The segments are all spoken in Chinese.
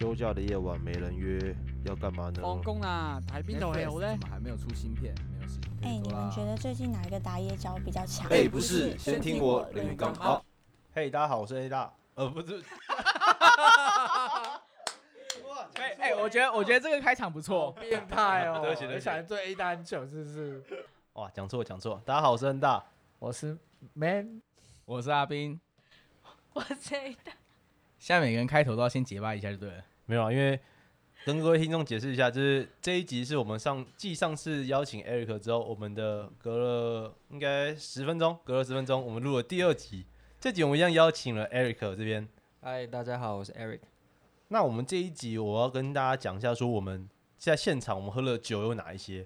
休假的夜晚没人约，要干嘛呢？放工啦，睇邊度戲好咧怎？么还没有出新片？没有事情哎。你们觉得最近哪一个打野角比较强？哎、不是，先听我人员刚好。嘿，大家好，我是 A 大。呃，不是。哎哎，我觉得我觉得这个开场不错。变态哦！對不起對不起你想對 A 單九是不是？哇，讲错讲错。大家好，我是恩大。我是 Man，我是阿斌，我这的。现在每个人开头都要先结巴一下就对了。没有啊，因为跟各位听众解释一下，就是这一集是我们上继上次邀请 Eric 之后，我们的隔了应该十分钟，隔了十分钟，我们录了第二集。这集我们一样邀请了 Eric 这边。嗨，大家好，我是 Eric。那我们这一集我要跟大家讲一下，说我们在现场我们喝了酒有哪一些。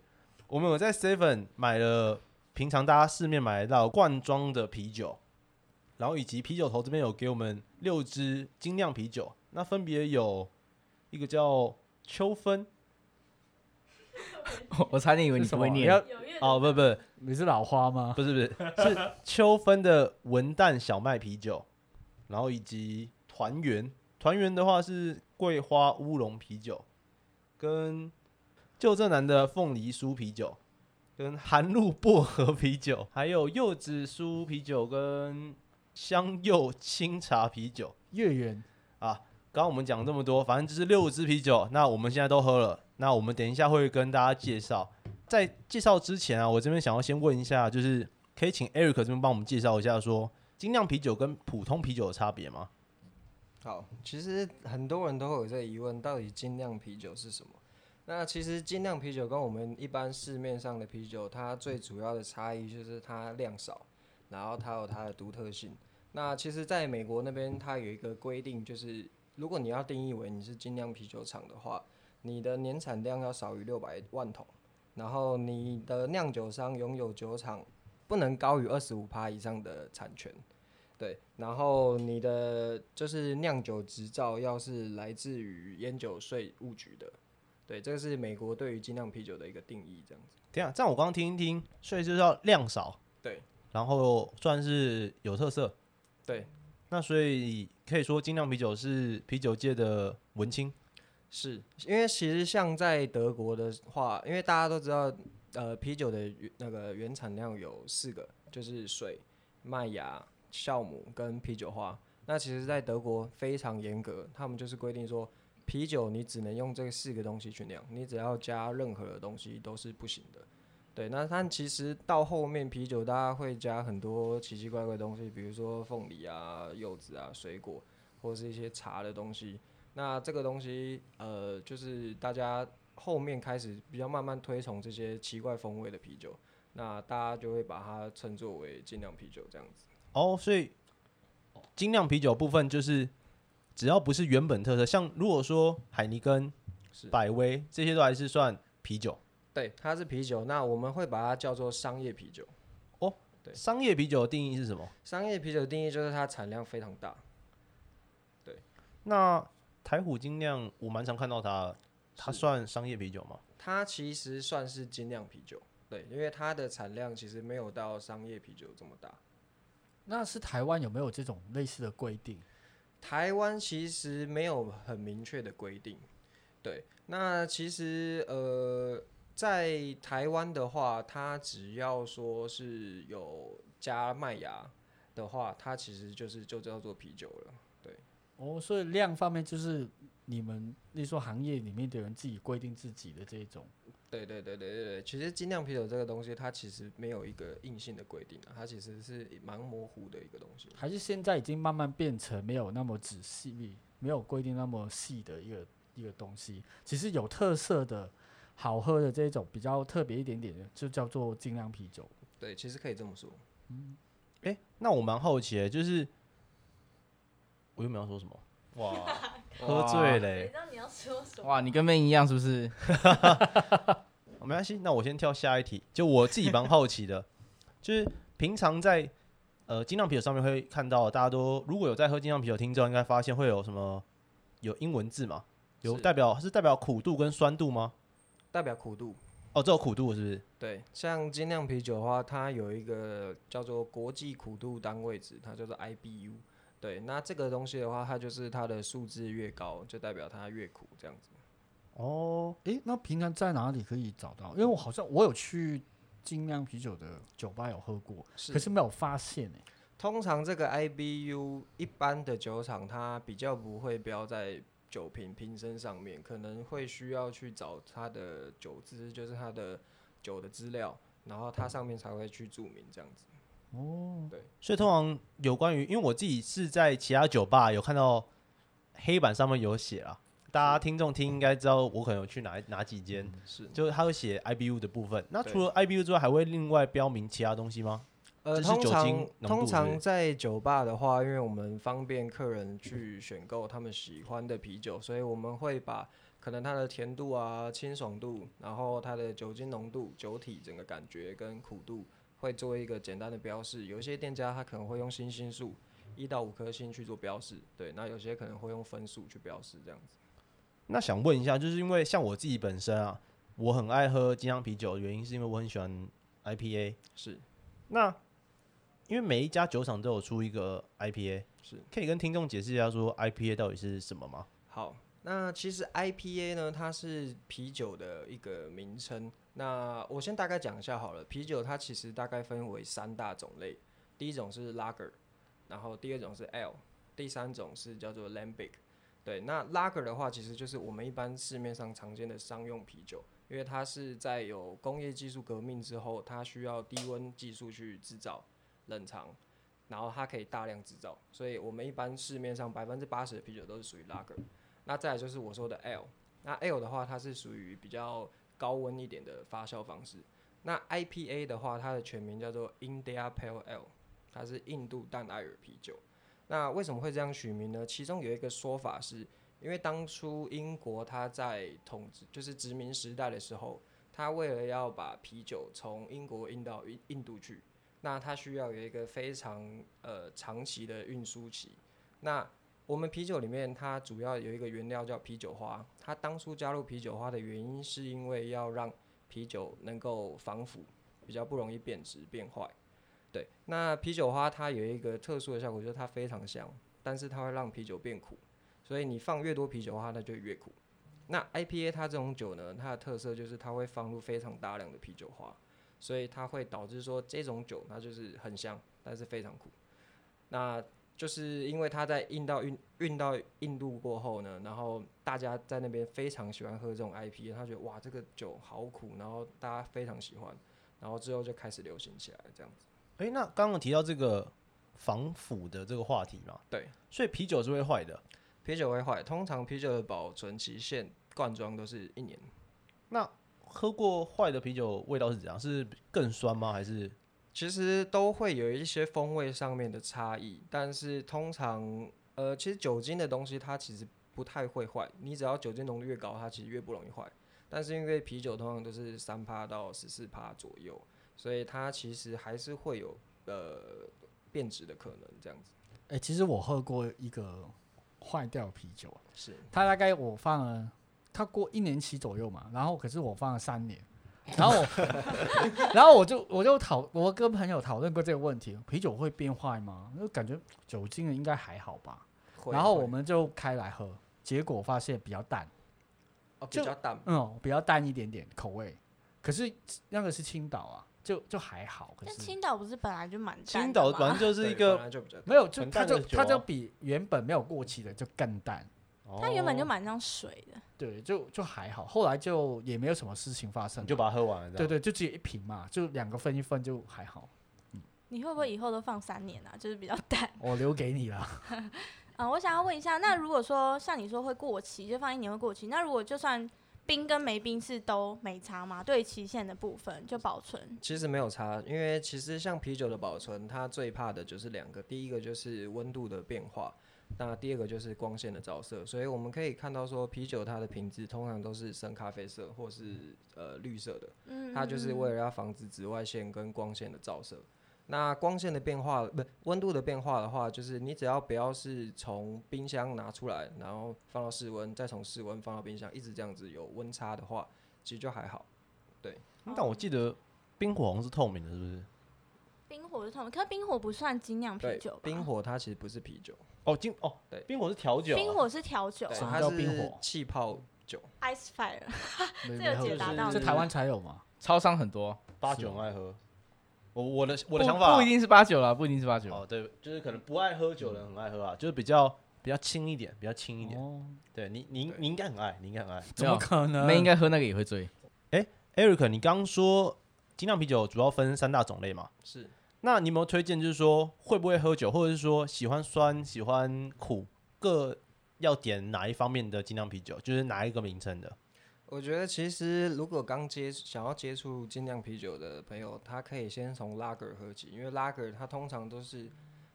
我们有在 Seven 买了平常大家市面买得到罐装的啤酒，然后以及啤酒头这边有给我们六支精酿啤酒，那分别有一个叫秋分我 我差点以为你？不会念。你要哦，不不你是老花吗？不是不是 是秋分的文旦小麦啤酒，然后以及团圆，团圆的话是桂花乌龙啤酒，跟旧正南的凤梨酥啤酒，跟寒露薄荷啤酒，还有柚子酥啤酒跟香柚清茶啤酒。月圆啊，刚刚我们讲这么多，反正就是六支啤酒，那我们现在都喝了。那我们等一下会跟大家介绍，在介绍之前啊，我这边想要先问一下，就是可以请 Eric 这边帮我们介绍一下说精酿啤酒跟普通啤酒的差别吗？好，其实很多人都会有这疑问，到底精酿啤酒是什么？那其实精酿啤酒跟我们一般市面上的啤酒，它最主要的差异就是它量少，然后它有它的独特性。那其实在美国那边，它有一个规定，就是如果你要定义为你是精酿啤酒厂的话，你的年产量要少于六百万桶，然后你的酿酒商拥有酒厂不能高于二十五趴以上的产权。对，然后你的就是酿酒执照要是来自于烟酒税务局的，对，这个是美国对于精酿啤酒的一个定义，这样子。等一下，这样我刚刚听一听，所以就是要量少，对，然后算是有特色，对，那所以可以说精酿啤酒是啤酒界的文青。是因为其实像在德国的话，因为大家都知道，呃，啤酒的那个原产量有四个，就是水、麦芽、酵母跟啤酒花。那其实，在德国非常严格，他们就是规定说，啤酒你只能用这四个东西去酿，你只要加任何的东西都是不行的。对，那它其实到后面啤酒，大家会加很多奇奇怪怪的东西，比如说凤梨啊、柚子啊、水果，或者是一些茶的东西。那这个东西，呃，就是大家后面开始比较慢慢推崇这些奇怪风味的啤酒，那大家就会把它称作为精酿啤酒这样子。哦，所以精酿啤酒部分就是只要不是原本特色，像如果说海尼根、百威这些都还是算啤酒。对，它是啤酒，那我们会把它叫做商业啤酒。哦对商业啤酒的定义是什么？商业啤酒的定义就是它产量非常大。对那台虎精酿我蛮常看到它，它算商业啤酒吗？它其实算是精酿啤酒，对，因为它的产量其实没有到商业啤酒这么大。那是台湾有没有这种类似的规定？台湾其实没有很明确的规定，对。那其实呃，在台湾的话，它只要说是有加麦芽的话，它其实就是就叫做啤酒了。对哦，所以量方面就是你们，例如说行业里面的人自己规定自己的这一种。对对对对对对，其实精酿啤酒这个东西，它其实没有一个硬性的规定啊，它其实是蛮模糊的一个东西。还是现在已经慢慢变成没有那么仔细，没有规定那么细的一个一个东西。其实有特色的、好喝的这种比较特别一点点的，就叫做精酿啤酒。对，其实可以这么说。嗯诶，那我蛮好奇的，就是我又没有说什么，哇，喝醉嘞、道你要说什哇，你跟 Man 一样是不是？哦没关系，那我先跳下一题。就我自己蛮好奇的，就是平常在呃精酿啤酒上面会看到，大家都如果有在喝精酿啤酒，听众应该发现会有什么有英文字嘛？有代表是代表苦度跟酸度吗？代表苦度。哦，这有苦度是不是？对，像精酿啤酒的话，它有一个叫做国际苦度单位值，它叫做 IBU。对，那这个东西的话，它就是它的数字越高，就代表它越苦这样子。哦，诶，那平常在哪里可以找到？因为我好像我有去精酿啤酒的酒吧有喝过，可是没有发现诶。通常这个 IBU 一般的酒厂它比较不会标在酒瓶瓶身上面，可能会需要去找它的酒资，就是它的酒的资料，然后它上面才会去注明这样子。哦，对，所以通常有关于，因为我自己是在其他酒吧有看到黑板上面有写啊，大家听众听应该知道我可能有去哪哪几间，是，就是他会写 IBU 的部分。那除了 IBU 之外，还会另外标明其他东西吗？呃，通常通常在酒吧的话，因为我们方便客人去选购他们喜欢的啤酒，所以我们会把可能它的甜度啊、清爽度，然后它的酒精浓度、酒体整个感觉跟苦度，会做一个简单的标示。有一些店家他可能会用星星数一到五颗星去做标示，对，那有些可能会用分数去标示这样子。那想问一下，就是因为像我自己本身啊，我很爱喝精酿啤酒，原因是因为我很喜欢 IPA。是那因为每一家酒厂都有出一个 IPA，是，可以跟听众解释一下说 IPA 到底是什么吗？好，那其实 IPA 呢，它是啤酒的一个名称。那我先大概讲一下好了，啤酒它其实大概分为三大种类，第一种是 Lager，然后第二种是 Ale，第三种是叫做 Lambic。对，那 Lager 的话，其实就是我们一般市面上常见的商用啤酒，因为它是在有工业技术革命之后，它需要低温技术去制造、冷藏，然后它可以大量制造，所以我们一般市面上百分之八十的啤酒都是属于 Lager。那再就是我说的 L，那 L 的话，它是属于比较高温一点的发酵方式。那 IPA 的话，它的全名叫做 India Pale l 它是印度淡艾尔啤酒。那为什么会这样取名呢？其中有一个说法是，因为当初英国它在统治就是殖民时代的时候，它为了要把啤酒从英国运到印印度去，那它需要有一个非常呃长期的运输期。那我们啤酒里面，它主要有一个原料叫啤酒花。它当初加入啤酒花的原因，是因为要让啤酒能够防腐，比较不容易变质变坏。对，那啤酒花它有一个特殊的效果，就是它非常香，但是它会让啤酒变苦，所以你放越多啤酒花，它就越苦。那 IPA 它这种酒呢，它的特色就是它会放入非常大量的啤酒花，所以它会导致说这种酒它就是很香，但是非常苦。那就是因为它在运到运运到印度过后呢，然后大家在那边非常喜欢喝这种 IPA，他觉得哇这个酒好苦，然后大家非常喜欢，然后之后就开始流行起来这样子。诶，那刚刚提到这个防腐的这个话题嘛，对，所以啤酒是会坏的。啤酒会坏，通常啤酒的保存期限罐装都是一年。那喝过坏的啤酒味道是怎样？是更酸吗？还是其实都会有一些风味上面的差异，但是通常呃，其实酒精的东西它其实不太会坏，你只要酒精浓度越高，它其实越不容易坏。但是因为啤酒通常都是三趴到十四趴左右，所以它其实还是会有呃变质的可能这样子。诶，其实我喝过一个坏掉啤酒，是它大概我放了，它过一年期左右嘛，然后可是我放了三年，然后我，然后我就我就讨我跟朋友讨论过这个问题，啤酒会变坏吗？就感觉酒精的应该还好吧，然后我们就开来喝，结果发现比较淡，哦比就较淡，嗯，比较淡一点点口味，可是那个是青岛啊，就就还好，可是。但青岛不是本来就蛮淡的青岛吗本来就是一个，没有就它就它就比原本没有过期的就更淡。它原本就哦蛮像水的。对，就就还好，后来就也没有什么事情发生，你就把它喝完了，对对，就只有一瓶嘛，就两个分一分就还好。你会不会以后都放三年啊？就是比较淡。我留给你了。啊，我想要问一下，那如果说像你说会过期，就放一年会过期，那如果就算冰跟没冰是都没差吗？对期限的部分就保存。其实没有差，因为其实像啤酒的保存，它最怕的就是两个，第一个就是温度的变化，那第二个就是光线的照射。所以我们可以看到说，啤酒它的瓶子通常都是深咖啡色或是呃绿色的，嗯，它就是为了要防止紫外线跟光线的照射。那光线的变化，不温度的变化的话，就是你只要不要是从冰箱拿出来，然后放到室温，再从室温放到冰箱，一直这样子有温差的话，其实就还好。对但我记得冰火红是透明的，是不是？冰火是他们，可是冰火不算精酿啤对酒吧？，冰火它其实不是啤酒，哦，金哦，对冰火是调酒啊，冰火是调酒对，什么它是叫冰火气泡酒。，ice fire。没这有没解答到你这台湾才有吗？超商很多，八九很爱喝。我我的我的不想法不一定是八九啦，不一定是八九。哦，对，就是可能不爱喝酒的人很爱喝啊，就是比较比较轻一点，比较轻一点。哦，对你你对你应该很爱，你应该很爱。怎么可能？那应该喝那个也会醉。Eric，你刚刚说精酿啤酒主要分三大种类嘛？是，那你有没有推荐，就是说会不会喝酒，或者是说喜欢酸、喜欢苦，各要点哪一方面的精酿啤酒，就是哪一个名称的？我觉得其实如果刚接想要接触精酿啤酒的朋友，他可以先从拉格喝起，因为拉格它通常都是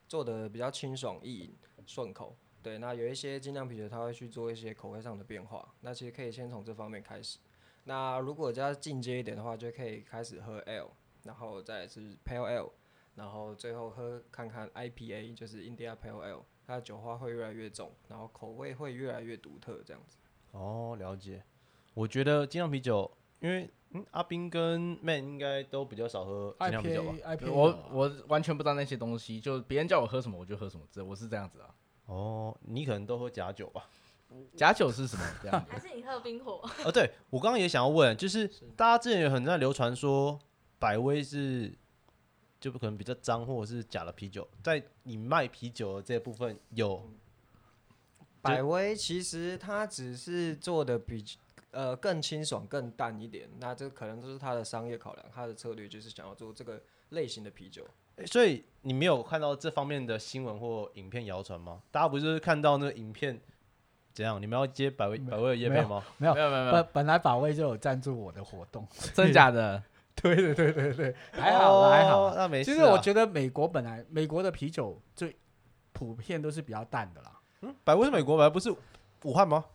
做的比较清爽易饮、顺口。对，那有一些精酿啤酒，它会去做一些口味上的变化。那其实可以先从这方面开始。那如果要进阶一点的话，就可以开始喝 L，然后再是 Pale L，然后最后喝看看 IPA，就是 India Pale Ale，它的酒花会越来越重，然后口味会越来越独特，这样子。哦，了解。我觉得精酿啤酒，因为嗯，阿斌跟 Man 应该都比较少喝精酿啤酒吧？IPA IPA 我我完全不知道那些东西，就别人叫我喝什么我就喝什么，这我是这样子啊。哦，你可能都喝假酒吧？假酒是什么？这样还是你喝冰火？哦，对我刚刚也想要问，就是大家之前有很在流传说百威是就不可能比较脏或者是假的啤酒，在你卖啤酒的这部分有百威其实它只是做的比呃更清爽、更淡一点，那这可能都是它的商业考量，它的策略就是想要做这个类型的啤酒。欸所以你没有看到这方面的新闻或影片谣传吗？大家不是看到那个影片怎样？你们要接百威百威的叶配吗？没有没有没有没有本，本来百威就有赞助我的活动，真假的？对对对对对，还好啦还好哦。那没事、啊。其实我觉得美国本来美国的啤酒最普遍都是比较淡的啦，嗯百威是美国，本来不是武汉吗？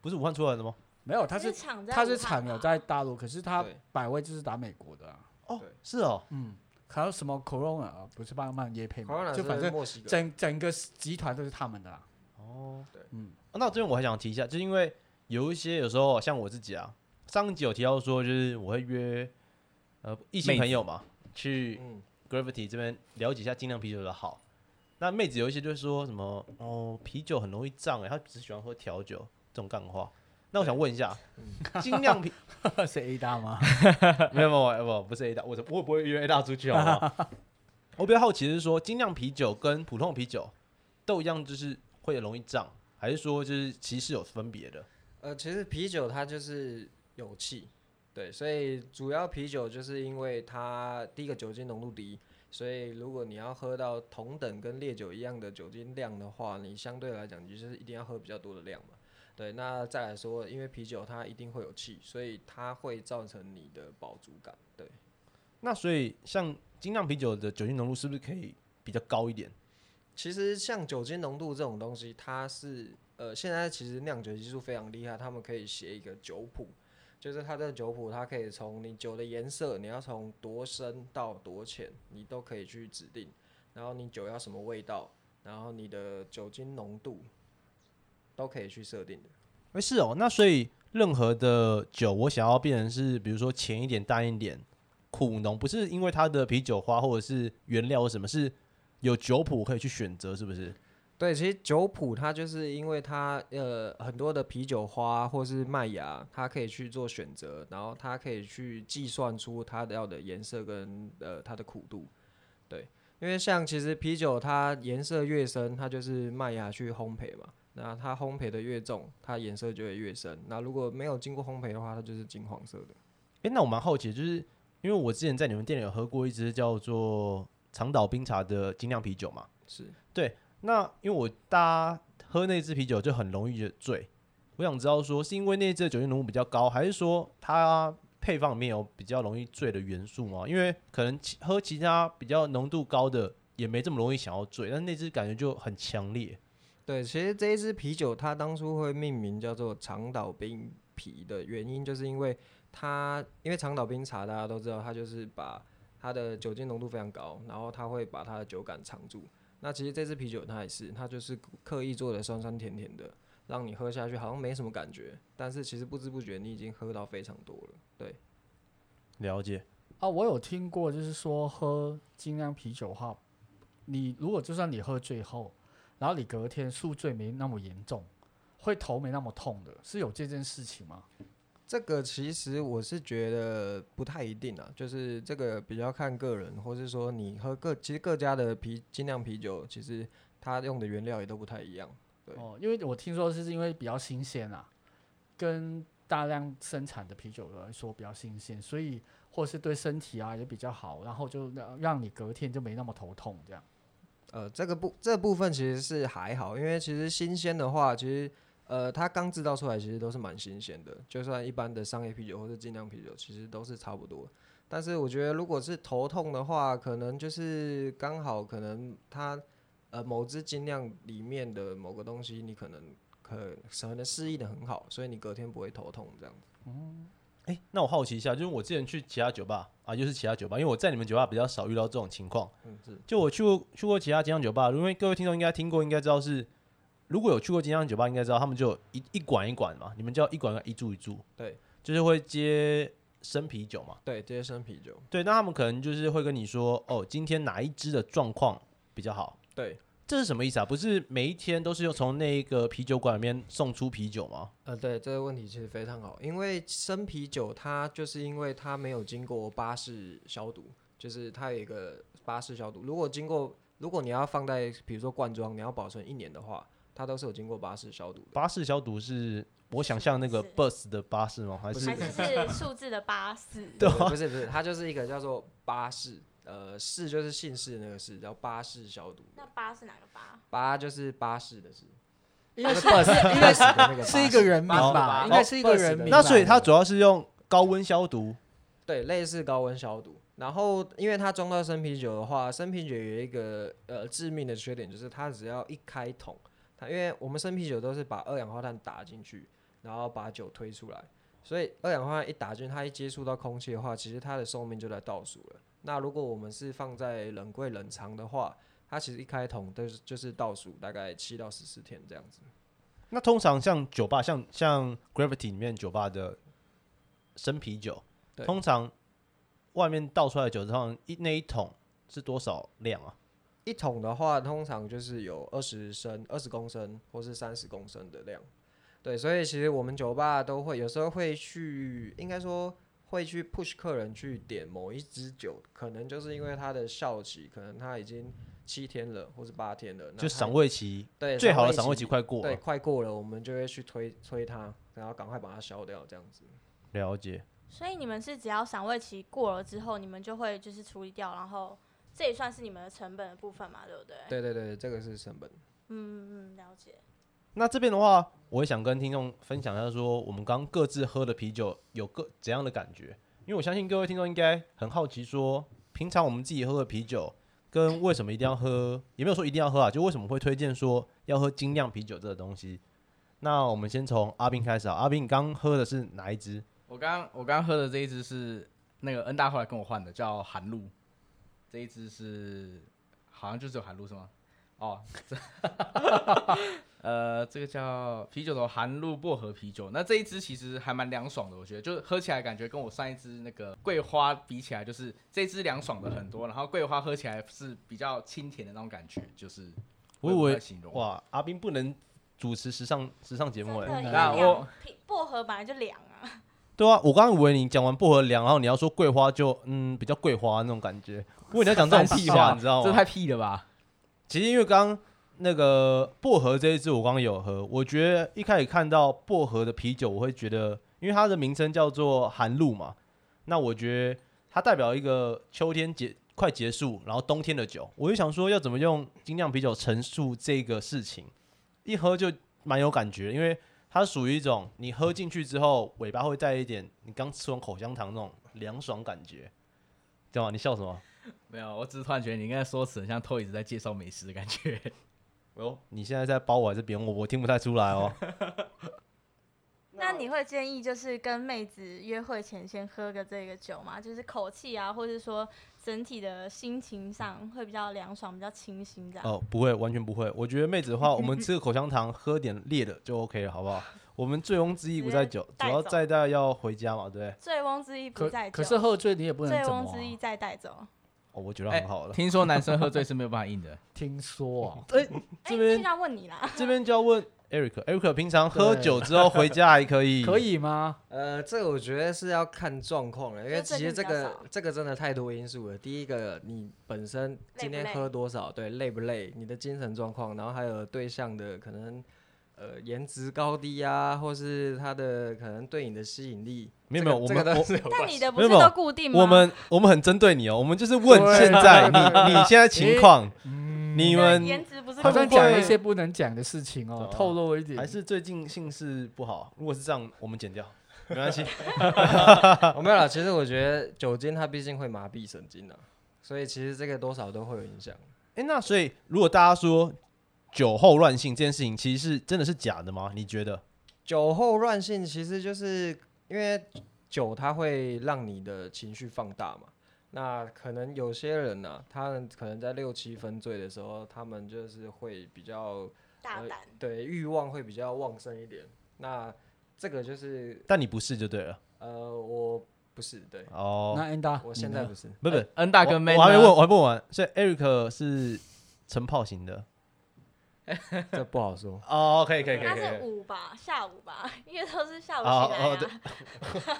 不是武汉出来的吗？没有，它是它是产有在大陆，可是它百威就是打美国的啊，哦，是哦，嗯，还有什么 Corona 啊不是帮忙椰配吗，就反正整整个集团都是他们的啦，哦，对。嗯，哦那这边我还想提一下，就是因为有一些有时候像我自己啊，上一集有提到说，就是我会约呃异性朋友嘛，去嗯，Gravity 这边了解一下精酿啤酒的好。那妹子有一些就是说什么哦，啤酒很容易胀哎，她只喜欢喝调酒这种干话。那我想问一下，精酿啤 是 A 大吗？没有没有不不是 A 大，我我不会约 A 大出去好不好？我比较好奇的是说，精酿啤酒跟普通啤酒都一样，就是会容易胀，还是说就是其实是有分别的？呃，其实啤酒它就是有气，对，所以主要啤酒就是因为它第一个酒精浓度低，所以如果你要喝到同等跟烈酒一样的酒精量的话，你相对来讲你就是一定要喝比较多的量嘛。对，那再来说，因为啤酒它一定会有气，所以它会造成你的饱足感。对，那所以像精酿啤酒的酒精浓度是不是可以比较高一点？其实像酒精浓度这种东西，它是呃，现在其实酿酒技术非常厉害，他们可以写一个酒谱，就是它的酒谱，它可以从你酒的颜色，你要从多深到多浅，你都可以去指定，然后你酒要什么味道，然后你的酒精浓度都可以去设定的。哎、是哦，那所以任何的酒，我想要变成是，比如说浅一点、淡一点、苦浓，不是因为它的啤酒花或者是原料或什么，是有酒谱可以去选择，是不是？对，其实酒谱它就是因为它呃很多的啤酒花或是麦芽，它可以去做选择，然后它可以去计算出它的要的颜色跟呃它的苦度。对，因为像其实啤酒它颜色越深，它就是麦芽去烘焙嘛，那它烘焙的越重，它颜色就会越深。那如果没有经过烘焙的话，它就是金黄色的。哎、那我蛮好奇，就是因为我之前在你们店里有喝过一支叫做长岛冰茶的精酿啤酒嘛，是，那因为我大家喝那支啤酒就很容易的醉，我想知道说是因为那支酒精浓度比较高，还是说它配方里面有比较容易醉的元素吗？因为可能其喝其他比较浓度高的也没这么容易想要醉，但那支感觉就很强烈。对，其实这一支啤酒它当初会命名叫做长岛冰啤的原因，就是因为它因为长岛冰茶大家都知道，它就是把它的酒精浓度非常高，然后它会把它的酒感藏住。那其实这支啤酒它也是，它就是刻意做的酸酸甜甜的，让你喝下去好像没什么感觉，但是其实不知不觉你已经喝到非常多了。对，了解啊，我有听过，就是说喝精酿啤酒的话，你如果就算你喝醉后，然后你隔天宿醉没那么严重，会头没那么痛的，是有这件事情吗？这个其实我是觉得不太一定啊，就是这个比较看个人，或是说你喝各其实各家的啤精酿啤酒，其实它用的原料也都不太一样。对哦，因为我听说是因为比较新鲜啊，跟大量生产的啤酒来说比较新鲜，所以或是对身体啊也比较好，然后就让让你隔天就没那么头痛这样。呃，这个部这部分其实是还好，因为其实新鲜的话，其实呃它刚制造出来其实都是蛮新鲜的，就算一般的商业啤酒或者精酿啤酒，其实都是差不多。但是我觉得如果是头痛的话，可能就是刚好可能它呃某支精酿里面的某个东西，你可能可可能适应的很好，所以你隔天不会头痛这样子。嗯哎、那我好奇一下，就是我之前去其他酒吧啊，就是其他酒吧，因为我在你们酒吧比较少遇到这种情况。嗯，是就我去过去过其他精酿酒吧，因为各位听众应该听过，应该知道是，如果有去过精酿酒吧，应该知道他们就一一管一管嘛，你们叫一管一管一注一注，对，就是会接生啤酒嘛。对，接生啤酒，对，那他们可能就是会跟你说，哦，今天哪一支的状况比较好？对，这是什么意思啊？不是每一天都是要从那个啤酒馆里面送出啤酒吗？呃，对这个问题其实非常好，因为生啤酒它就是因为它没有经过巴氏消毒，就是它有一个巴氏消毒。如果经过，如果你要放在比如说罐装，你要保存一年的话，它都是有经过巴氏消毒的。巴士消毒是我想象那个 bus 的巴士吗？还是还是是 数字的巴士？对啊不是不是，它就是一个叫做巴士，呃，氏就是姓氏的那个氏，叫巴士消毒。那巴是哪个巴？巴就是巴士的士，应该是应该是那个是一个人名吧？应该是一个人名。那所以它主要是用高温消毒，对，类似高温消毒。然后，因为它装到生啤酒的话，生啤酒有一个呃致命的缺点，就是它只要一开桶，它因为我们生啤酒都是把二氧化碳打进去，然后把酒推出来，所以二氧化碳一打进去，它一接触到空气的话，其实它的寿命就在倒数了。那如果我们是放在冷柜冷藏的话，它其实一开桶都是就是倒数大概七到十四天这样子。那通常像酒吧，像像 Gravity 里面酒吧的生啤酒，对通常外面倒出来的酒，通常一那一桶是多少量啊？一桶的话，通常就是有二十升、二十公升或是三十公升的量。对，所以其实我们酒吧都会有时候会去，应该说会去 push 客人去点某一支酒，可能就是因为它的效期，可能它已经七天了或是八天了，就赏味期对最好的赏赏味味期快过对，快过了，我们就会去推推它，然后赶快把它消掉，这样子。了解。所以你们是只要赏味期过了之后，你们就会就是处理掉，然后这也算是你们的成本的部分嘛，对不对？对对对，这个是成本。嗯嗯，了解。那这边的话，我也想跟听众分享一下，说我们刚刚各自喝的啤酒有各怎样的感觉？因为我相信各位听众应该很好奇说平常我们自己喝的啤酒跟为什么一定要喝，也没有说一定要喝啊，就为什么会推荐说要喝精酿啤酒这个东西？那我们先从阿斌开始啊，阿斌，你刚喝的是哪一支？我刚我刚喝的这一支是那个恩大后来跟我换的，叫韩露。这一支是好像就只有韩露是吗？哦，这 呃，这个叫啤酒头韩露薄荷啤酒。那这一支其实还蛮凉爽的，我觉得，就是喝起来感觉跟我上一支那个桂花比起来，就是这支凉爽的很多，然后桂花喝起来是比较清甜的那种感觉，就是我我以为形容。哇，阿斌不能主持时尚时尚节目哎、那我啤薄荷本来就凉啊。对啊，我刚刚以为你讲完薄荷凉，然后你要说桂花就嗯比较桂花那种感觉，不过你要讲这种 屁话，你知道吗？这太屁了吧？其实因为刚刚那个薄荷这一支我刚刚有喝，我觉得一开始看到薄荷的啤酒，我会觉得，因为它的名称叫做寒露嘛，那我觉得它代表一个秋天结快结束，然后冬天的酒，我就想说要怎么用精酿啤酒陈述这个事情，一喝就蛮有感觉，因为它属于一种你喝进去之后，尾巴会带一点你刚吃完口香糖那种凉爽感觉，知道吗？你笑什么？没有，我只是突然觉得你刚才说词很像偷一直在介绍美食的感觉。哦，你现在在包我还是扁我？我听不太出来哦。那你会建议就是跟妹子约会前先喝个这个酒吗？就是口气啊，或者说整体的心情上会比较凉爽、比较清新这样。哦，不会，完全不会。我觉得妹子的话，我们吃个口香糖，喝点烈的就 OK 了，好不好？我们醉翁之意不在酒，主要在在要回家嘛，对不对？醉翁之意不在酒，可是喝醉你也不能醉翁之意再带走。哦，我觉得哎很好了。听说男生喝醉是没有办法硬的，听说啊，哎，哎，这边这要问你啦，这边就要问 Eric，Eric 平常喝酒之后回家还可以？可。以吗？呃，这个我觉得是要看状况了，因为其实这个这个真的太多因素了。第一个，你本身今天喝多少，对，累不累，你的精神状况，然后还有对象的可能呃颜值高低啊，或是他的可能对你的吸引力，没有没有，我们。但你的不是都固定吗？我们我们很针对你哦，我们就是问现在你你现在情况，嗯，你们颜值不是好像讲了一些不能讲的事情哦，哦透露一点。还是最近性事不好？如果是这样，我们剪掉，没关系。我没有啦，其实我觉得酒精它毕竟会麻痹神经啊，所以其实这个多少都会有影响。哎，那所以如果大家说酒后乱性这件事情，其实是真的是假的吗？你觉得？酒后乱性其实就是因为酒它会让你的情绪放大嘛。那可能有些人呢、他们可能在六七分醉的时候，他们就是会比较大胆。对欲望会比较旺盛一点。那这个就是但你不是就对了。呃，我不是对，哦，那 Enda，我现在不是。不是，恩大跟 man 我我还没问，我还不问完。所以 Eric 是晨泡型的。这不好说。哦，可以可以可以他是可以。午吧，下午吧，因为都是下午哦起来哦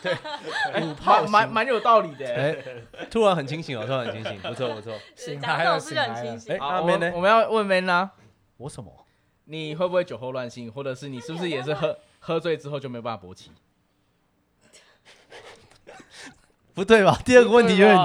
对啊。蛮蛮蛮有道理的。哎，突然很清醒哦，突然很清醒，不错不错。醒讲来了，这种事就很醒来哎那妹呢我们我们要问 man 呢，我什么？你会不会酒后乱性，或者是你是不是也是喝喝醉之后就没有办法勃起？不对吧？第二个问题有点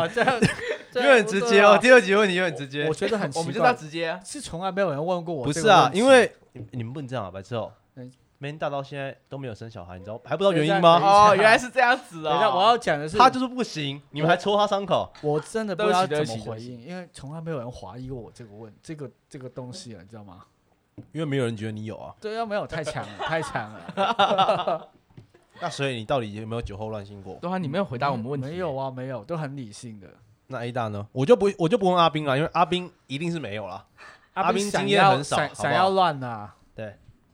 对吧这样有点直接哦，第二集问题又很直接我。觉得很奇怪我们就是要，直接啊。是从来没有人问过我不是啊。因为你你们不能这样啊，白痴哦嗯。man 大到现在都没有生小孩，你知道还不知道原因吗？哦，原来是这样子啊等一下，我哦。要讲的是，他就是不行，你们还戳他伤口。我真的不对不知道怎起对不起对不么回应，因为从来没有人怀疑过我这个问这个这个东西啊，你知道吗？因为没有人觉得你有啊。对啊，没 有太强了，太强了。那所以你到底有没有酒后乱性过？对啊，你没有回答我们问题。没有啊，没有，都很理性的。那 A 大呢？我就不我就不问阿斌了，因为阿斌一定是没有了。阿斌经验很少想要乱呐。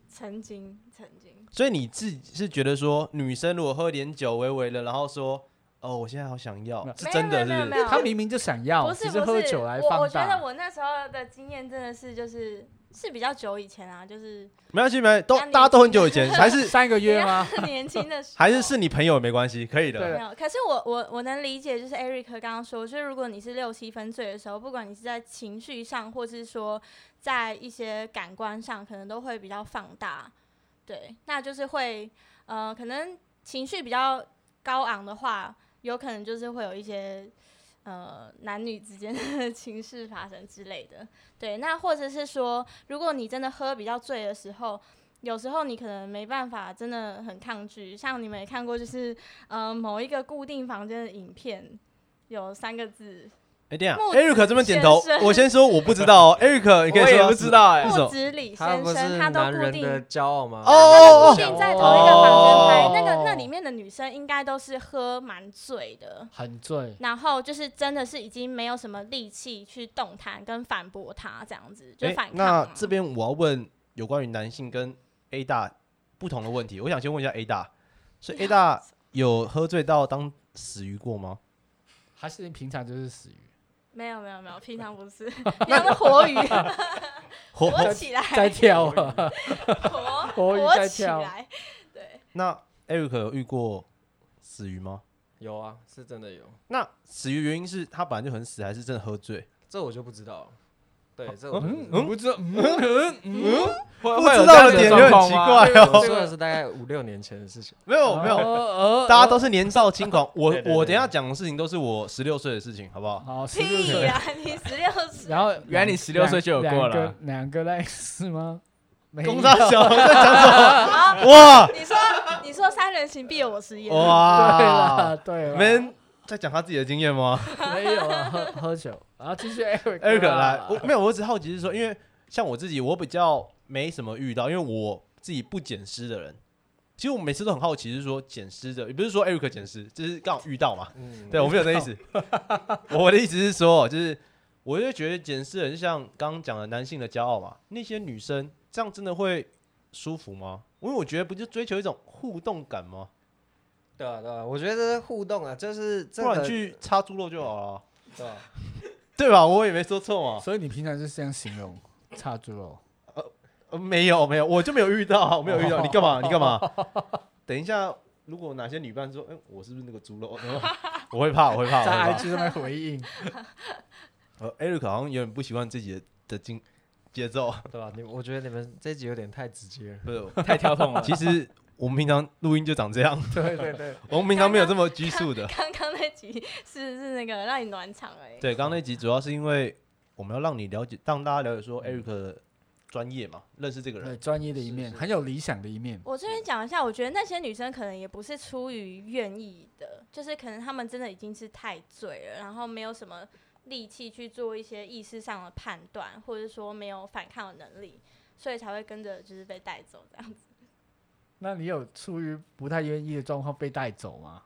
曾经，曾经，所以你自己是觉得说，女生如果喝点酒，微微的，然后说，哦，我现在好想要是真的，是他明明就想要，不只是喝是不是，酒来放我我觉得。我那时候的经验真的是就是是比较久以前啊，就是没关系，没关系，都大家都很久以前，还是三个月吗？年轻的时候，还是是你朋友也没关系，可以的。对没有，可是我我我能理解，就是 Eric 刚刚说，就是如果你是六七分醉的时候，不管你是在情绪上，或是说在一些感官上，可能都会比较放大。对，那就是会呃，可能情绪比较高昂的话，有可能就是会有一些呃男女之间的 情事发生之类的。对，那或者是说，如果你真的喝比较醉的时候，有时候你可能没办法，真的很抗拒。像你们也看过，就是呃某一个固定房间的影片，有三个字哎，这样，Eric 这边点头我先说我不知道哦，Eric 你可以我也说不知道木子李先生，他都固定男人的骄傲吗？哦哦固定在同一个房间拍，哦那个那里面的女生应该都是喝蛮醉的。很醉，然后就是真的是已经没有什么力气去动弹跟反驳他这样子，就哎反抗那。这边我要问有关于男性跟 A 大不同的问题，我想先问一下 A 大，所以 A 大有喝醉到当死鱼过吗？还是你平常就是死鱼，没有没有没有，平常不是，平常是活鱼，活活起来，在跳啊，活活起在跳来，对。那 Eric 有遇过死鱼吗？有啊，是真的有，那死鱼原因是他本来就很死，还是真的喝醉？这我就不知道了。对，这我就嗯，不知道我不知道，嗯嗯，不知道的点就很奇怪哦。我说的是大概五六年前的事情。没有没有，大家都是年少轻狂。我我等下讲的事情都是我十六岁的事情，好不好？好，十六屁岁，呀！你十六岁，然后原来你十六岁就有过了两个两个类似吗？没有公大小 在讲什么？哇你说你说三人行必有我师焉，哇！对了，对了在讲他自己的经验吗没有啊，喝喝酒，然后继续 Eric？Eric 啊来，我没有，我只好奇是说，因为像我自己，我比较没什么遇到，因为我自己不捡尸的人。其实我每次都很好奇，是说捡尸的，也不是说 Eric 捡尸，就是刚好遇到嘛。嗯，对，我没有这意思。我的意思是说，就是我就觉得捡尸人就像刚刚讲的男性的骄傲嘛，那些女生这样真的会舒服吗？因为我觉得不就追求一种互动感吗？对啊对啊，我觉得互动啊，就是这不然个去插猪肉就好了，对啊 对吧？我也没说错嘛。所以你平常是这样形容插猪肉？呃，没有没有，我就没有遇到，我没有遇到。你干嘛？你干嘛？等一下，如果哪些女伴说，哎、我是不是那个猪肉？然 后我会怕，我会怕，我在会怕。IG 上面回应，呃，Eric 好像有点不习惯自己的的节节奏，对吧？你我觉得你们这集有点太直接了。不是。太跳痛了。其实我们平常录音就长这样，对对对，我们平常没有这么拘束的。刚刚那集是是那个让你暖场而已。对，刚刚那集主要是因为我们要让你了解，让大家了解说 Eric 的专业嘛，认识这个人对人。专业的一面，是很有理想的一面。我这边讲一下，我觉得那些女生可能也不是出于愿意的，就是可能她们真的已经是太醉了，然后没有什么力气去做一些意识上的判断，或者说没有反抗的能力，所以才会跟着就是被带走这样子。那你有出于不太愿意的状况被带走吗？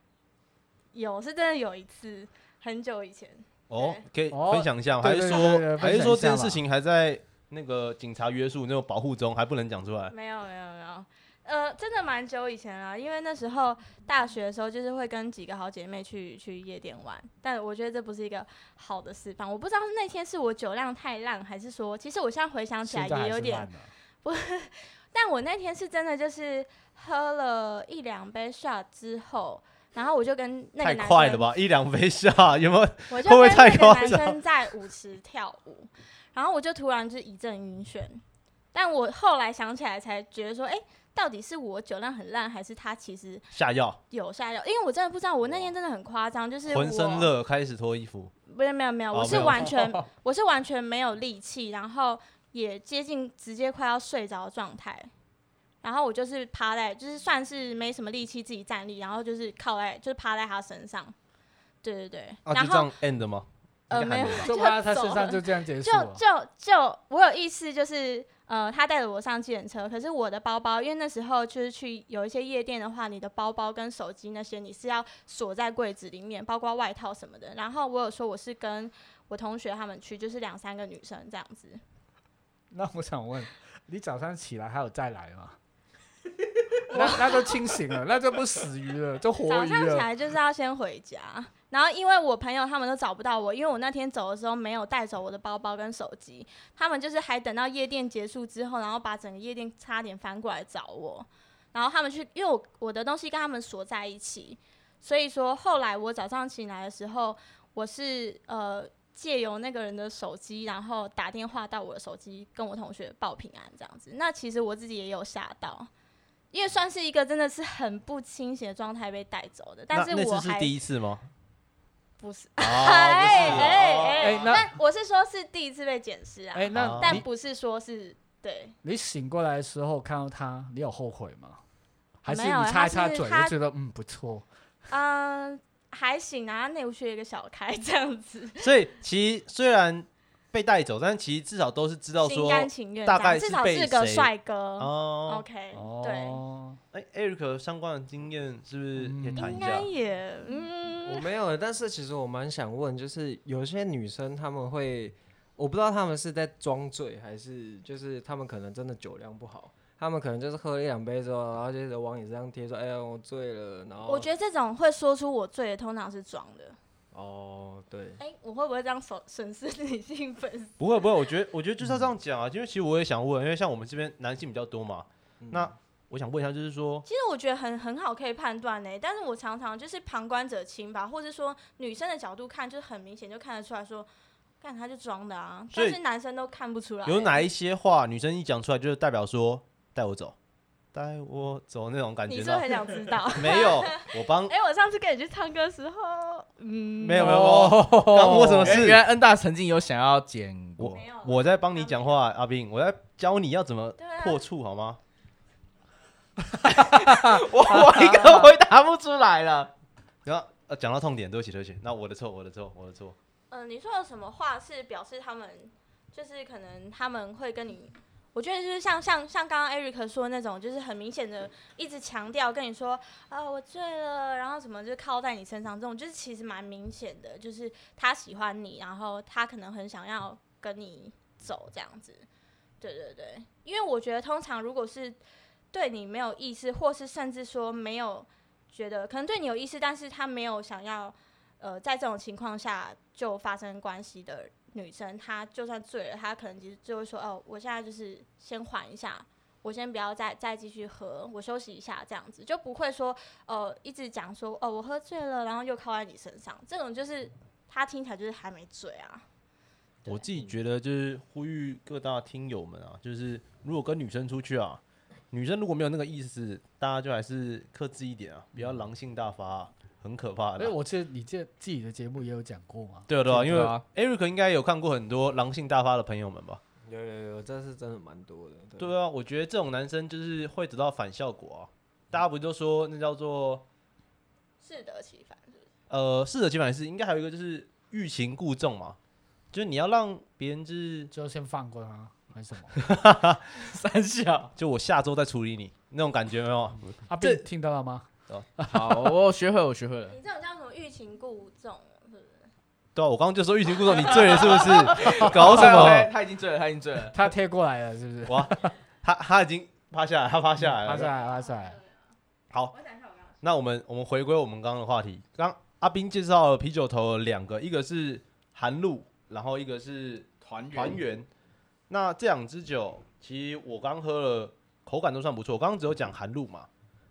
有是真的有一次，很久以前，哦，可以哦分享一下吗？对还是说，还是说这件事情还在那个警察约束、那种保护中，还不能讲出来？没有没有没有，呃，真的蛮久以前啦，因为那时候大学的时候，就是会跟几个好姐妹去去夜店玩，但我觉得这不是一个好的示范。我不知道是那天是我酒量太烂，还是说，其实我现在回想起来也有点是烂，的 但我那天是真的就是喝了一两杯 shot 之后。然后我就跟那个太男生，快了吧，一两杯下有没有？我就会不会太跟那个男夸张生在舞池跳舞，然后我就突然就一阵晕眩。但我后来想起来才觉得说，哎、到底是我酒量很烂，还是他其实下药，有下药？因为我真的不知道，我那天真的很夸张，就是浑身我，热，开始脱衣服。没有没有没有，我是完全 我是完全没有力气，然后也接近直接快要睡着的状态。然后我就是趴在，就是算是没什么力气自己站立，然后就是靠在，就是趴在他身上。对对对，啊，然后就这样 end 吗？呃没有就趴在他身上就这样结束就了。就就我有意思，就是呃，他带着我上计程车，可是我的包包，因为那时候就是去有一些夜店的话，你的包包跟手机那些你是要锁在柜子里面，包括外套什么的。然后我有说我是跟我同学他们去，就是两三个女生这样子。那我想问，你早上起来还有再来吗？那那就清醒了，那就不死鱼了，就活鱼早上起。来就是要先回家，然后因为我朋友他们都找不到我，因为我那天走的时候没有带走我的包包跟手机，他们就是还等到夜店结束之后，然后把整个夜店差点翻过来找我，然后他们去，因为我我的东西跟他们锁在一起，所以说后来我早上醒来的时候，我是呃。借由那个人的手机，然后打电话到我的手机，跟我同学报平安这样子。那其实我自己也有吓到，因为算是一个真的是很不清醒的状态被带走的，但是我还是第一次吗？不是，啊，哎哎哦哎那但我是说是第一次被检视啊，哎、那但不是说是对，你醒过来的时候看到他，你有后悔吗？还是你擦一擦嘴就觉得嗯不错？嗯，还行啊，内区有一个小开 这样子，所以其实虽然被带走，但其实至少都是知道心说，甘情愿这样，大概是至少被是个谁帅哥。哦，，OK，对，哦，哎，Eric 相关的经验是不是可以嗯谈一下？应该？也我嗯，没有，但是其实我蛮想问，就是有些女生她们会，我不知道她们是在装醉，还是就是她们可能真的酒量不好，她们可能就是喝了一两杯之后，然后接着往你身上贴说，哎呀我醉了，然后我觉得这种会说出我醉的，通常是装的。哦对，哎，我会不会这样损损失女性粉丝？不会不会，我觉得我觉得就是要这样讲啊，因为其实我也想问，因为像我们这边男性比较多嘛，嗯那我想问一下，就是说，其实我觉得很很好，可以判断呢。但是我常常就是旁观者清吧，或者说女生的角度看，就是很明显就看得出来说，看他就装的啊。但是男生都看不出来。有哪一些话女生一讲出来，就是代表说带我走，带我走那种感觉？你是不是很想知道？没有，我帮 哎、我上次跟你去唱歌的时候，嗯，没有没有，我刚我什么事？原原来恩大曾经有想要剪过，我在帮你讲话，阿斌，我在教你要怎么破处，好吗？我我一个回答不出来了。然后呃，讲到痛点，对不起对不起，那我的错，我的错，我的错。嗯、你说有什么话是表示他们就是可能他们会跟你，我觉得就是像像像刚刚 Eric 说的那种，就是很明显的一直强调跟你说啊我醉了，然后什么就靠在你身上，这种就是其实蛮明显的，就是他喜欢你，然后他可能很想要跟你走这样子。对对对，因为我觉得通常如果是对你没有意思，或是甚至说没有觉得可能对你有意思，但是他没有想要呃在这种情况下就发生关系的女生，她就算醉了，她可能其实就会说哦，我现在就是先缓一下。我先不要再再继续喝，我休息一下，这样子就不会说，呃，一直讲说，哦，我喝醉了，然后又靠在你身上，这种就是她听起来就是还没醉啊。我自己觉得就是呼吁各大听友们啊，就是如果跟女生出去啊，女生如果没有那个意思，大家就还是克制一点啊，不要狼性大发啊、很可怕的哎。我记得你这自己的节目也有讲过嘛。对啊对啊，因为 Eric 应该有看过很多狼性大发的朋友们吧？有有有，这是真的蛮多的。对啊，我觉得这种男生就是会得到反效果啊。大家不都说那叫做适得其反，是是？呃适得其反是，应该还有一个就是欲擒故纵嘛，就是你要让别人就是就先放过他，还是什么？三下。就我下周再处理你那种感觉没有？阿这斌听到了吗？好，我学会了，我学会了。你这种叫什么欲擒故纵，是不是？对啊，我刚刚就说欲擒故纵，你醉了是不是？搞什么？他已经醉了，他已经醉了。他贴过来了，是不是？哇，他他已经趴下来，他趴下来了。趴下来，趴下来。好，我想一下，我刚刚那我们我们回归我们刚刚的话题，刚阿斌介绍了啤酒头有两个，一个是韩露，然后一个是团圆团圆。那这两支酒，其实我刚喝了，口感都算不错。我刚刚只有讲韩露嘛，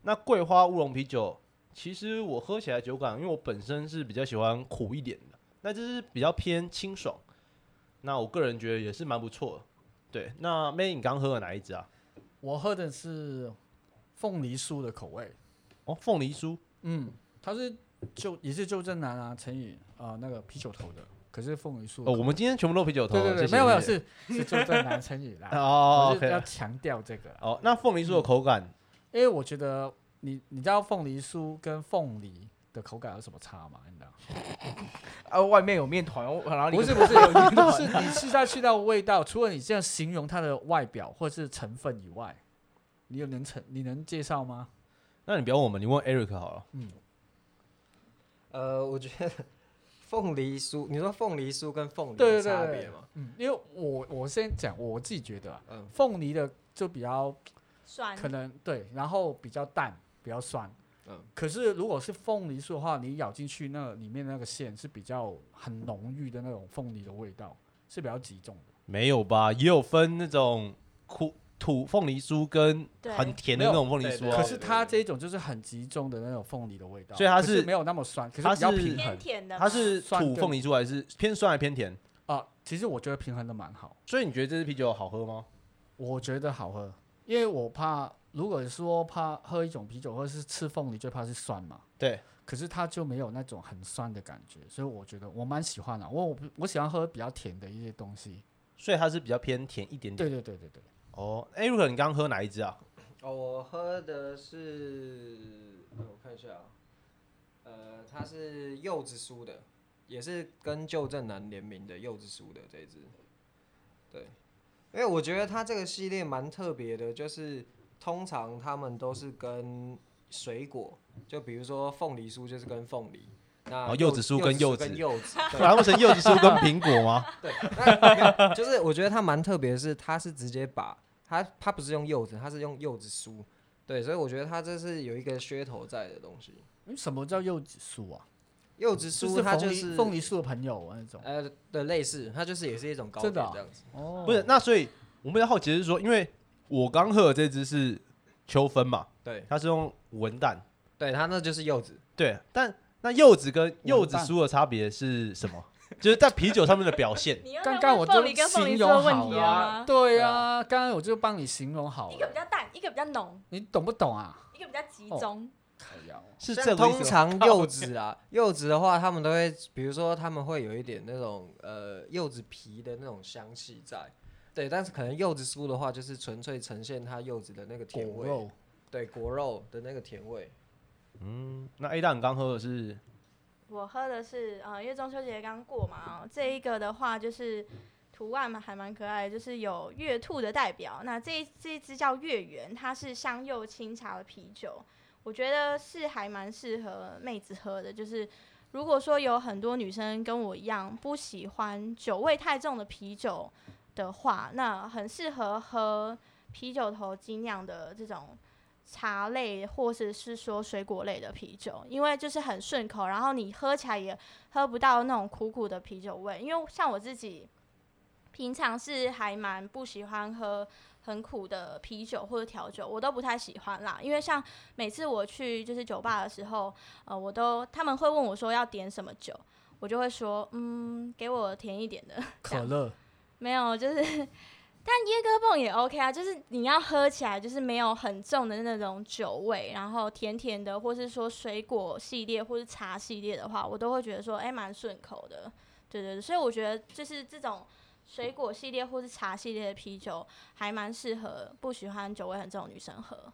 那桂花乌龙啤酒，其实我喝起来酒感，因为我本身是比较喜欢苦一点的，那这是比较偏清爽。那我个人觉得也是蛮不错的。对，那 May 你刚喝了哪一支啊？我喝的是凤梨酥的口味，哦，凤梨酥。嗯，它是就也是旧正南啊，陈宇啊那个啤酒头的，可是凤梨酥的哦，我们今天全部都啤酒头。对对对，谢谢没有没有是是旧正南陈宇啦，哦要强调这个，哦，那凤梨酥的口感，因为我觉得你你知道凤梨酥跟凤梨的口感有什么差吗？你知道？啊，外面有面团，然后不是不是，是 你吃下去到味道，除了你这样形容它的外表或是成分以外，你有能成你能介绍吗？那你不要问我们，你问 Eric 好了。嗯，呃，我觉得凤梨酥，你说凤梨酥跟凤梨对的对对对差别吗？，嗯，因为我我先讲我自己觉得啊，嗯凤梨的就比较酸，可能对，然后比较淡，比较酸。嗯可是如果是凤梨酥的话，你咬进去那里面那个馅是比较很浓郁的那种凤梨的味道，是比较集中的。没有吧？也有分那种苦土凤梨酥跟很甜的那种凤梨酥啊可。是它这种就是很集中的那种凤梨的味道，所以它是是没有那么酸，可是它比较平衡偏甜的，它是土凤梨酥还是偏酸还偏甜？啊。其实我觉得平衡的蛮好，所以你觉得这支啤酒好喝吗？我觉得好喝，因为我怕如果说怕喝一种啤酒或者是吃凤梨，最怕是酸嘛。对，可是它就没有那种很酸的感觉，所以我觉得我蛮喜欢的。我我不我喜欢喝比较甜的一些东西。所以它是比较偏甜一点点。对对对对对，哦，Eric，你刚刚喝哪一支啊？哦，我喝的是，呃我看一下啊，呃，它是柚子酥的，也是跟旧正南联名的柚子酥的这一支。对，因为我觉得它这个系列蛮特别的，就是通常他们都是跟水果，就比如说凤梨酥就是跟凤梨，那哦柚子酥跟柚柚子跟柚子，对难不成柚子酥跟苹果吗？对，那没有就是我觉得它蛮特别的是，它是直接把它它不是用柚子，它是用柚子酥，对，所以我觉得它这是有一个噱头在的东西。嗯什么叫柚子酥啊？柚子就是酥它就是凤梨酥的朋友那种。呃的类似，它就是也是一种糕真的这样子。哦不是，那所以我们比较好奇的是说，因为我刚喝的这支是秋分嘛，对它是用文旦，对，它那就是柚子。对，但那柚子跟柚子酥的差别是什么？就是在啤酒上面的表现。刚刚我就凤梨跟凤梨形容的问好了题了吗？对啊，刚刚我就帮你形容好一个比，较淡，一个比较浓，你懂不懂啊？一个比较集哦中。是像这个意思吗通常柚子啊，柚子的话，他们都会，比如说他们会有一点那种呃柚子皮的那种香气在。对，但是可能柚子酥的话，就是纯粹呈现它柚子的那个甜味，果肉对果肉的那个甜味。嗯，那 A 大你刚喝的是我喝的是呃，因为中秋节刚过嘛，哦这一个的话就是图案嘛，还蛮可爱的，就是有月兔的代表。那这这一支叫月圆，它是香柚清茶的啤酒，我觉得是还蛮适合妹子喝的。就是如果说有很多女生跟我一样不喜欢酒味太重的啤酒，的话，那很适合喝啤酒头精酿的这种茶类或者是说水果类的啤酒，因为就是很顺口，然后你喝起来也喝不到那种苦苦的啤酒味。因为像我自己平常是还蛮不喜欢喝很苦的啤酒或者调酒，我都不太喜欢啦。因为像每次我去就是酒吧的时候，呃，我都他们会问我说要点什么酒，我就会说，嗯，给我甜一点的。可乐，没有，就是，但椰哥泵也 OK 啊，就是你要喝起来就是没有很重的那种酒味，然后甜甜的，或是说水果系列或是茶系列的话，我都会觉得说，哎、蛮顺口的。对对对，所以我觉得就是这种水果系列或是茶系列的啤酒，还蛮适合不喜欢酒味很重的女生喝。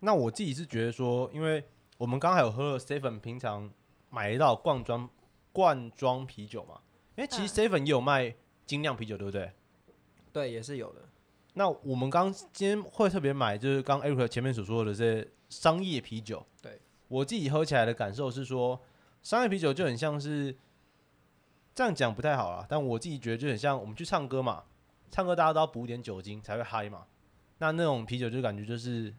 那我自己是觉得说，因为我们刚刚还有喝了 seven 平常买得到罐装罐装啤酒嘛，因为其实 seven 也有卖精酿啤酒，对不对？对，也是有的。那我们刚今天会特别买，就是刚 Eric 前面所说的这些商业啤酒。对我自己喝起来的感受是说，商业啤酒就很像是这样讲不太好啦，但我自己觉得就很像我们去唱歌嘛，唱歌大家都要补一点酒精才会嗨嘛。那那种啤酒就感觉就是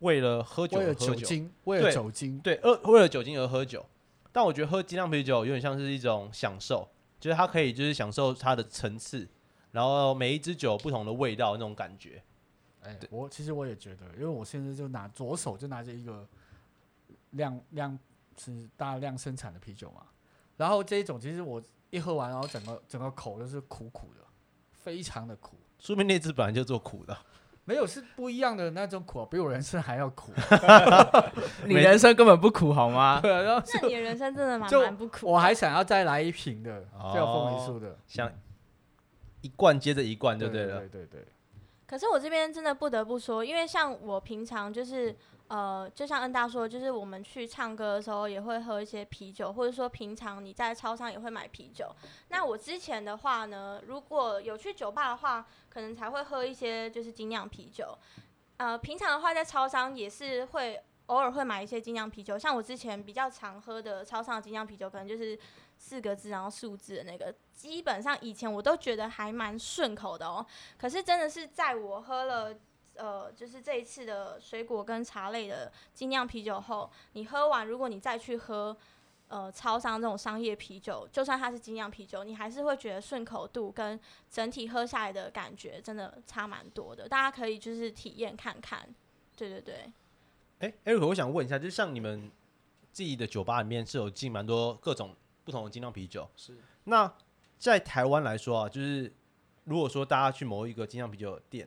为了喝酒为了而喝酒，精，为了酒精，对，呃，为了酒精而喝酒。但我觉得喝精酿啤酒有点像是一种享受，就是它可以就是享受它的层次，然后每一支酒不同的味道那种感觉。哎，我其实我也觉得，因为我现在就拿左手就拿着一个量量是大量生产的啤酒嘛，然后这一种其实我一喝完，然后整个整个口都是苦苦的，非常的苦，说明那支本来就做苦的，没有是不一样的那种苦，比我人生还要苦。你人生根本不苦好吗？对啊，然后那你的人生真的蛮蛮不苦。我还想要再来一瓶的，哦这个凤梨酥的，像一罐接着一罐就对对了。对对对，可是我这边真的不得不说，因为像我平常就是呃，就像恩大说，就是我们去唱歌的时候也会喝一些啤酒，或者说平常你在超商也会买啤酒。那我之前的话呢，如果有去酒吧的话，可能才会喝一些就是精酿啤酒。呃，平常的话在超商也是会偶尔会买一些精酿啤酒，像我之前比较常喝的超商精酿啤酒，可能就是四个字然后数字的那个，基本上以前我都觉得还蛮顺口的哦。可是真的是在我喝了呃，就是这一次的水果跟茶类的精酿啤酒后，你喝完，如果你再去喝呃超商这种商业啤酒，就算它是精酿啤酒，你还是会觉得顺口度跟整体喝下来的感觉真的差蛮多的。大家可以就是体验看看，对对对。哎、e r i c 我想问一下，就像你们自己的酒吧里面是有进蛮多各种不同的精酿啤酒，是那在台湾来说啊，就是如果说大家去某一个精酿啤酒店，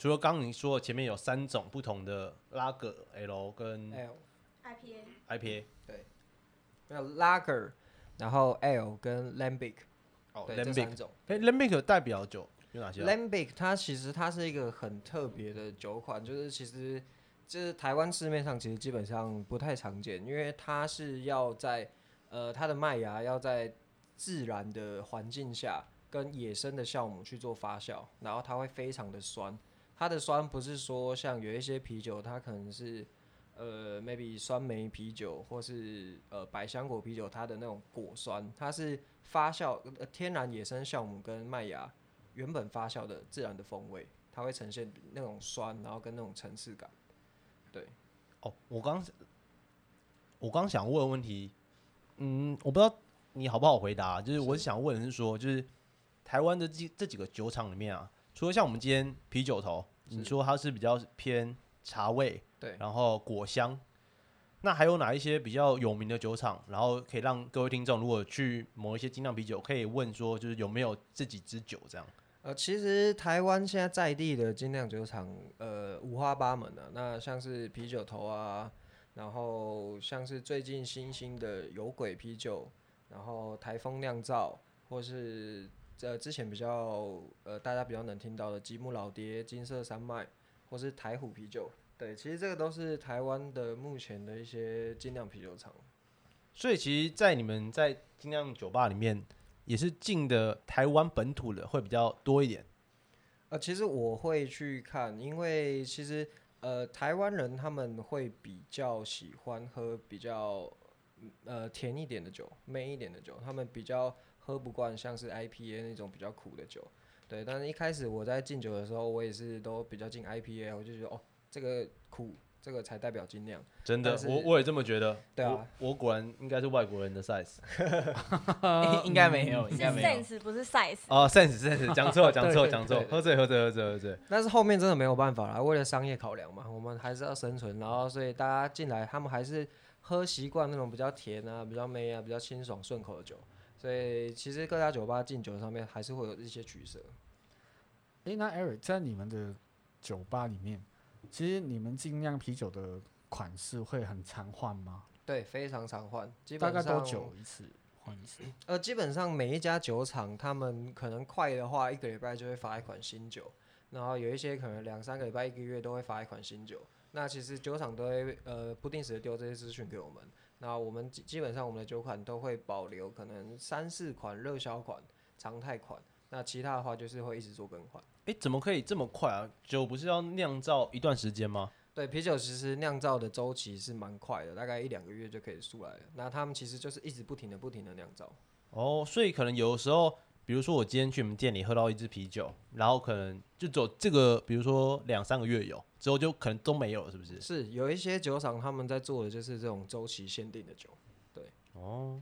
除了刚刚你说的前面有三种不同的拉格 L 跟 L，IPA IPA，没有 Lager，然后 L 跟 Lambic，哦对，这 Lambic，三种。哎、Lambic 代表酒有哪些啊？Lambic 它其实它是一个很特别的酒款，就是其实就是台湾市面上其实基本上不太常见，因为它是要在呃它的麦芽要在自然的环境下跟野生的酵母去做发酵，然后它会非常的酸。它的酸不是说像有一些啤酒，它可能是呃 maybe 酸梅啤酒或是呃百香果啤酒，它的那种果酸，它是发酵呃天然野生酵母跟麦芽原本发酵的自然的风味，它会呈现那种酸，然后跟那种层次感。对哦，我刚我刚想问的问题，嗯，我不知道你好不好回答，就是我想问的是说，就是台湾的这这几个酒厂里面啊，除了像我们今天啤酒头，你说它是比较偏茶味，对然后果香，那还有哪一些比较有名的酒厂？然后可以让各位听众如果去某一些精酿啤酒，可以问说，就是有没有这几支酒这样？呃，其实台湾现在在地的精酿酒厂，呃，五花八门啊。那像是啤酒头啊，然后像是最近新兴的有鬼啤酒，然后台风酿造，或是呃之前比较呃大家比较能听到的吉姆老爹、金色山脉，或是台虎啤酒。对，其实这个都是台湾的目前的一些精酿啤酒厂。所以其实，在你们在精酿酒吧里面，也是进的台湾本土的会比较多一点。呃，其实我会去看，因为其实呃，台湾人他们会比较喜欢喝比较嗯呃甜一点的酒、闷一点的酒，他们比较喝不惯像是 IPA 那种比较苦的酒。对，但是一开始我在敬酒的时候，我也是都比较敬 IPA，我就觉得哦，这个苦，这个才代表精酿。真的，是我我也这么觉得。对啊我，我果然应该是外国人的 size。应 应该没有，应该没有。sense 不是 size。哦，sense sense，讲错讲错对讲错喝醉喝醉喝醉喝醉。但是后面真的没有办法了，为了商业考量嘛，我们还是要生存，然后所以大家进来，他们还是喝习惯那种比较甜啊、比较美啊、比较清爽顺口的酒，所以其实各家酒吧敬酒上面还是会有一些取舍。诶，那 Eric 在你们的酒吧里面，其实你们精酿啤酒的款式会很常换吗？对，非常常换，基大本上概多久一次换一次？呃，基本上每一家酒厂，他们可能快的话，一个礼拜就会发一款新酒，然后有一些可能两三个礼拜、一个月都会发一款新酒。那其实酒厂都会呃不定时的丢这些资讯给我们，那我们基基本上我们的酒款都会保留可能三四款热销款、常态款，那其他的话就是会一直做更换。诶，怎么可以这么快啊？酒不是要酿造一段时间吗？对，啤酒其实酿造的周期是蛮快的，大概一两个月就可以出来了。那他们其实就是一直不停的、不停的酿造。哦，所以可能有的时候，比如说我今天去你们店里喝到一支啤酒，然后可能就走这个，比如说两三个月有，之后就可能都没有了，是不是？是有一些酒厂他们在做的就是这种周期限定的酒。对哦，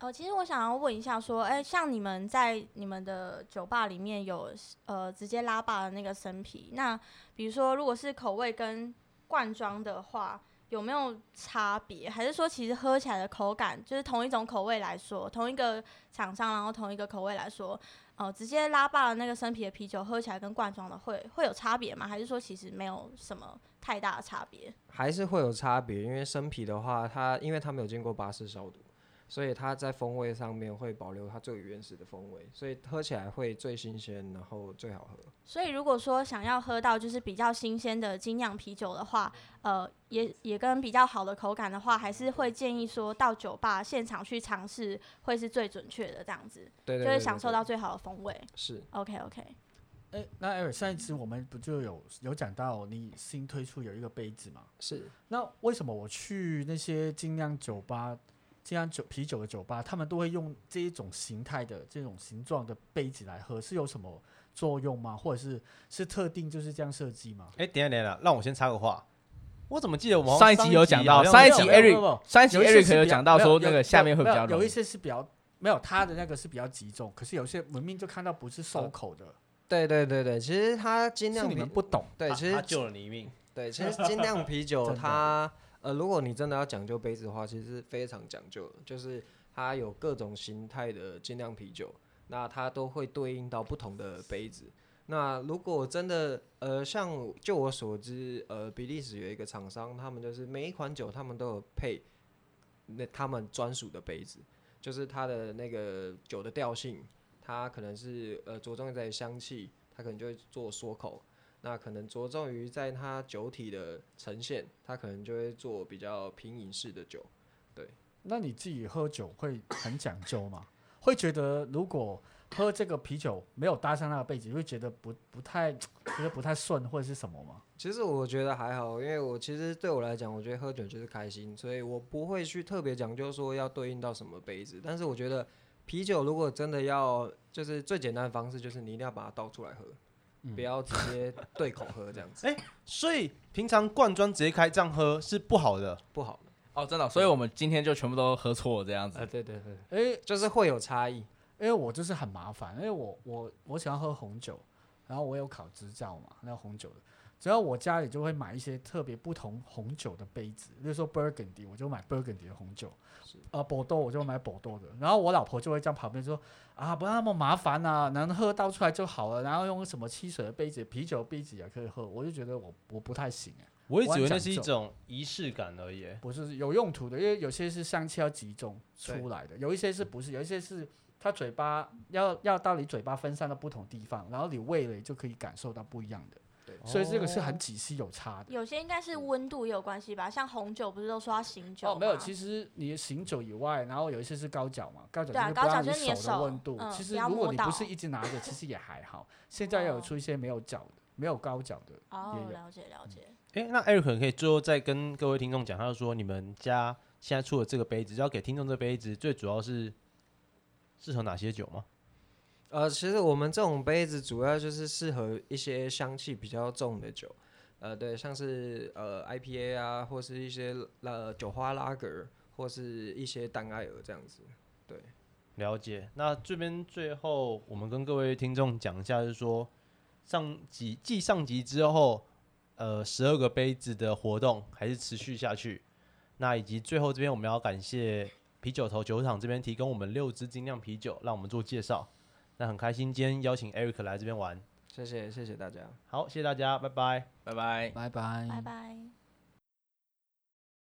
哦，其实我想要问一下，说，哎、像你们在你们的酒吧里面有呃直接拉霸的那个生啤，那比如说如果是口味跟罐装的话，有没有差别？还是说其实喝起来的口感就是同一种口味来说，同一个厂商，然后同一个口味来说，呃，直接拉霸的那个生啤的啤酒喝起来跟罐装的会会有差别吗？还是说其实没有什么太大的差别？还是会有差别，因为生啤的话，它因为它没有经过巴氏消毒，所以它在风味上面会保留它最原始的风味，所以喝起来会最新鲜，然后最好喝。所以如果说想要喝到就是比较新鲜的精酿啤酒的话，呃，也也跟比较好的口感的话，还是会建议说到酒吧现场去尝试，会是最准确的这样子，对对对就会享受到最好的风味。是 OK OK，诶，那 Eric 上一次我们不就有有讲到你新推出有一个杯子嘛？是那为什么我去那些精酿酒吧、精酿酒啤酒的酒吧，他们都会用这一种形态的、这种形状的杯子来喝？是有什么作用吗？或者是是特定就是这样设计吗？哎，等一下等一下，让我先插个话，我怎么记得我们上一集有讲到，上一集 Eric 上一集 Eric 有讲到说那个下面会比较有有一。些是比较没有，他的那个是比较集中，可是有些文明就看到不是收口的，对对对对，其实他精酿你们不懂。对，其实他救了你一命。对，其实精酿啤酒 它呃，如果你真的要讲究杯子的话，其实是非常讲究的，就是它有各种形态的精酿啤酒，那它都会对应到不同的杯子。那如果真的呃，像就我所知，呃，比利时有一个厂商，他们就是每一款酒他们都有配那他们专属的杯子，就是它的那个酒的调性，它可能是呃着重在香气，它可能就会做缩口。那可能着重于在它酒体的呈现，它可能就会做比较平饮式的酒。对那你自己喝酒会很讲究吗？会觉得如果喝这个啤酒没有搭上那个杯子，会觉得不不太觉得不太顺或者是什么吗？其实我觉得还好，因为我其实对我来讲，我觉得喝酒就是开心，所以我不会去特别讲究说要对应到什么杯子。但是我觉得啤酒如果真的要，就是最简单的方式，就是你一定要把它倒出来喝，嗯不要直接对口喝这样子，哎所以平常罐装直接开这样喝是不好的。不好的。哦，真的，所以我们今天就全部都喝错了这样子。对对对，诶、就是会有差异。因为我就是很麻烦，因为我我我喜欢喝红酒，然后我有考执照嘛，那红酒的，只要我家里就会买一些特别不同红酒的杯子，比如说 Burgundy，我就买 Burgundy 的红酒，呃，波多我就买波多的，然后我老婆就会在旁边说啊，不要那么麻烦啊，能喝倒出来就好了，然后用什么汽水的杯子、啤酒的杯子也可以喝，我就觉得我我不太行哎、我一直以为那是一种仪式感而已。不是有用途的，因为有些是香气要集中出来的，有一些是不是？有一些是它嘴巴要要到你嘴巴分散到不同地方，然后你味蕾就可以感受到不一样的。对所以这个是很几息有差的。有些应该是温度也有关系吧，像红酒不是都说要醒酒哦，没有，其实你的醒酒以外，然后有一些是高脚嘛，高脚对啊就是不让高脚就是你的手的温度。其实不要摸到如果你不是一直拿着，其实也还好。现在要有哦出一些没有脚的，没有高脚的，哦也，有了解了解。哎、那 Eric 可以最后再跟各位听众讲，他说你们家现在出的这个杯子，要给听众这杯子，最主要是适合哪些酒吗？呃，其实我们这种杯子主要就是适合一些香气比较重的酒，呃，对，像是呃 IPA 啊，或是一些呃酒花拉格，或是一些单艾尔这样子。对了解。那这边最后我们跟各位听众讲一下，就是说上集继上集之后，呃，十二个杯子的活动还是持续下去。那以及最后这边我们要感谢啤酒头酒厂这边提供我们六支精酿啤酒，让我们做介绍。那很开心今天邀请 Eric 来这边玩。谢谢，谢谢大家。好，谢谢大家，拜拜。拜拜。拜拜，拜拜。